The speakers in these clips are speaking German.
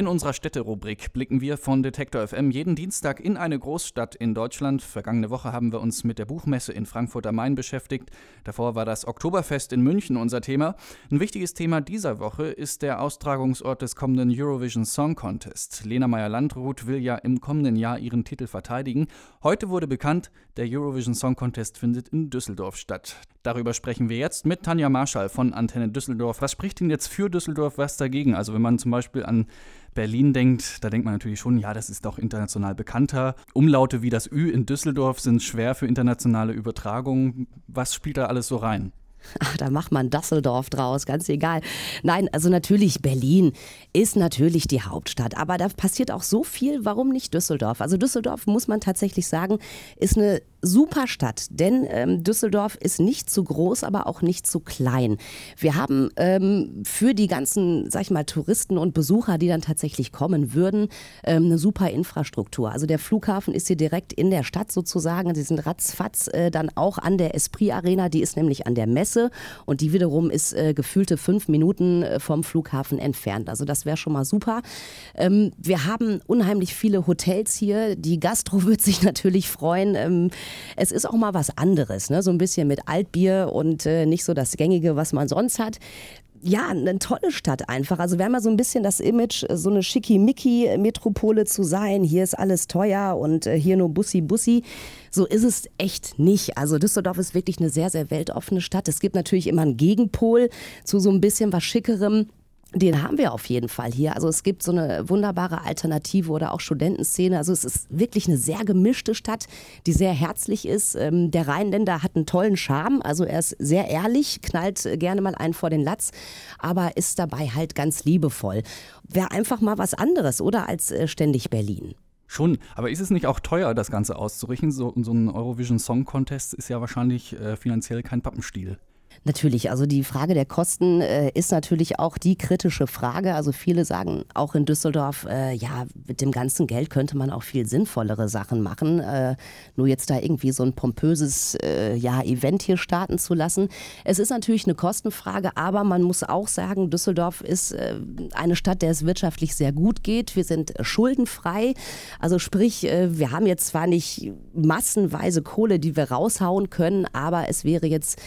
In unserer Städterubrik blicken wir von Detektor FM jeden Dienstag in eine Großstadt in Deutschland. Vergangene Woche haben wir uns mit der Buchmesse in Frankfurt am Main beschäftigt. Davor war das Oktoberfest in München unser Thema. Ein wichtiges Thema dieser Woche ist der Austragungsort des kommenden Eurovision Song Contest. Lena Meyer-Landrut will ja im kommenden Jahr ihren Titel verteidigen. Heute wurde bekannt, der Eurovision Song Contest findet in Düsseldorf statt. Darüber sprechen wir jetzt mit Tanja Marschall von Antenne Düsseldorf. Was spricht denn jetzt für Düsseldorf, was dagegen? Also wenn man zum Beispiel an Berlin denkt, da denkt man natürlich schon, ja, das ist doch international bekannter. Umlaute wie das Ü in Düsseldorf sind schwer für internationale Übertragungen. Was spielt da alles so rein? Ach, da macht man Düsseldorf draus, ganz egal. Nein, also natürlich Berlin ist natürlich die Hauptstadt, aber da passiert auch so viel, warum nicht Düsseldorf? Also Düsseldorf muss man tatsächlich sagen, ist eine super Stadt, denn ähm, Düsseldorf ist nicht zu groß, aber auch nicht zu klein. Wir haben ähm, für die ganzen, sag ich mal, Touristen und Besucher, die dann tatsächlich kommen würden, ähm, eine super Infrastruktur. Also der Flughafen ist hier direkt in der Stadt sozusagen. Sie sind ratzfatz äh, dann auch an der Esprit Arena, die ist nämlich an der Messe und die wiederum ist äh, gefühlte fünf Minuten äh, vom Flughafen entfernt. Also das wäre schon mal super. Ähm, wir haben unheimlich viele Hotels hier. Die Gastro wird sich natürlich freuen. Es ist auch mal was anderes, ne? so ein bisschen mit Altbier und äh, nicht so das Gängige, was man sonst hat ja, eine tolle Stadt einfach. Also wir haben ja so ein bisschen das Image, so eine schickimicki-Metropole zu sein. Hier ist alles teuer und äh, hier nur Bussi-Bussi. So ist es echt nicht. Also Düsseldorf ist wirklich eine sehr, sehr weltoffene Stadt. Es gibt natürlich immer einen Gegenpol zu so ein bisschen was Schickerem. Den haben wir auf jeden Fall hier. Also es gibt so eine wunderbare Alternative oder auch Studentenszene. Also es ist wirklich eine sehr gemischte Stadt, die sehr herzlich ist. Ähm, der Rheinländer hat einen tollen Charme. Also er ist sehr ehrlich, knallt gerne mal einen vor den Latz, aber ist dabei halt ganz liebevoll. Wäre einfach mal was anderes, oder? Als äh, ständig Berlin. Schon, aber ist es nicht auch teuer, das Ganze auszurichten? So, so ein Eurovision Song Contest ist ja wahrscheinlich äh, finanziell kein Pappenstiel. Natürlich, also die Frage der Kosten äh, ist natürlich auch die kritische Frage. Also viele sagen auch in Düsseldorf, äh, ja, mit dem ganzen Geld könnte man auch viel sinnvollere Sachen machen. Äh, nur jetzt da irgendwie so ein pompöses äh, ja, Event hier starten zu lassen. Es ist natürlich eine Kostenfrage, aber man muss auch sagen, Düsseldorf ist äh, eine Stadt, der es wirtschaftlich sehr gut geht. Wir sind schuldenfrei. Also sprich, äh, wir haben jetzt zwar nicht massenweise Kohle, die wir raushauen können, aber es wäre jetzt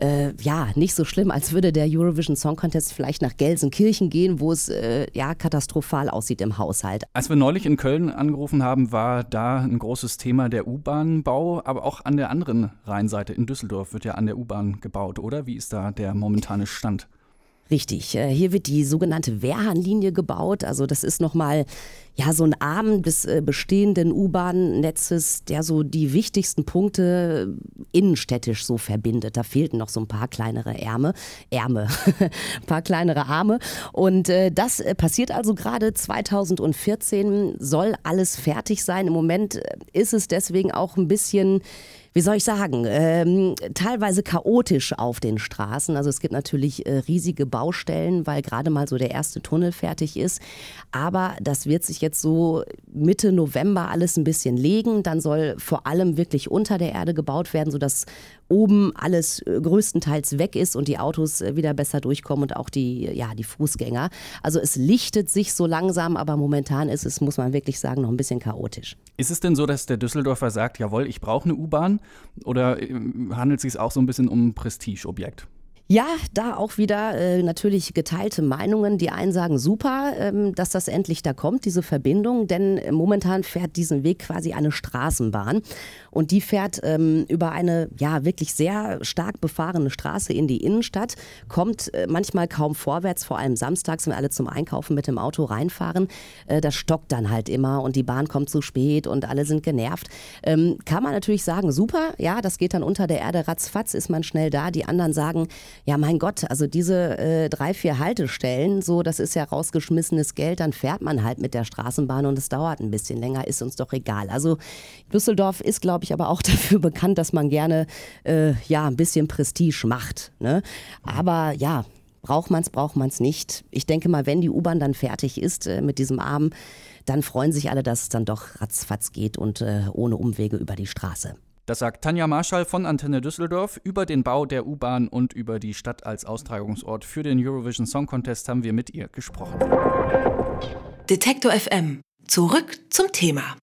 äh, ja, nicht so schlimm, als würde der Eurovision Song Contest vielleicht nach Gelsenkirchen gehen, wo es äh, ja katastrophal aussieht im Haushalt. Als wir neulich in Köln angerufen haben, war da ein großes Thema der U-Bahn-Bau, aber auch an der anderen Rheinseite in Düsseldorf wird ja an der U-Bahn gebaut, oder? Wie ist da der momentane Stand? Richtig. Äh, hier wird die sogenannte Wehrhahnlinie gebaut. Also das ist nochmal ja, so ein Arm des äh, bestehenden U-Bahn-Netzes, der so die wichtigsten Punkte innenstädtisch so verbindet. Da fehlten noch so ein paar kleinere Ärme, Ärme, ein paar kleinere Arme. Und äh, das passiert also gerade 2014, soll alles fertig sein. Im Moment ist es deswegen auch ein bisschen wie soll ich sagen, ähm, teilweise chaotisch auf den Straßen. Also es gibt natürlich äh, riesige Baustellen, weil gerade mal so der erste Tunnel fertig ist. Aber das wird sich jetzt so Mitte November alles ein bisschen legen. Dann soll vor allem wirklich unter der Erde gebaut werden, sodass oben alles äh, größtenteils weg ist und die Autos äh, wieder besser durchkommen und auch die, ja, die Fußgänger. Also es lichtet sich so langsam, aber momentan ist es, muss man wirklich sagen, noch ein bisschen chaotisch. Ist es denn so, dass der Düsseldorfer sagt, jawohl, ich brauche eine U-Bahn? Oder äh, handelt es sich auch so ein bisschen um ein Prestigeobjekt? Ja, da auch wieder äh, natürlich geteilte Meinungen. Die einen sagen super, ähm, dass das endlich da kommt, diese Verbindung, denn momentan fährt diesen Weg quasi eine Straßenbahn und die fährt ähm, über eine ja wirklich sehr stark befahrene Straße in die Innenstadt, kommt äh, manchmal kaum vorwärts, vor allem samstags, wenn alle zum Einkaufen mit dem Auto reinfahren. Äh, das stockt dann halt immer und die Bahn kommt zu spät und alle sind genervt. Ähm, kann man natürlich sagen, super, ja, das geht dann unter der Erde ratzfatz, ist man schnell da. Die anderen sagen, ja, mein Gott, also diese äh, drei, vier Haltestellen, so, das ist ja rausgeschmissenes Geld, dann fährt man halt mit der Straßenbahn und es dauert ein bisschen länger, ist uns doch egal. Also Düsseldorf ist, glaube ich, aber auch dafür bekannt, dass man gerne äh, ja ein bisschen Prestige macht. Ne? Aber ja, braucht man es, braucht man es nicht. Ich denke mal, wenn die U-Bahn dann fertig ist äh, mit diesem Arm, dann freuen sich alle, dass es dann doch ratzfatz geht und äh, ohne Umwege über die Straße. Das sagt Tanja Marschall von Antenne Düsseldorf. Über den Bau der U-Bahn und über die Stadt als Austragungsort für den Eurovision Song Contest haben wir mit ihr gesprochen. Detektor FM. Zurück zum Thema.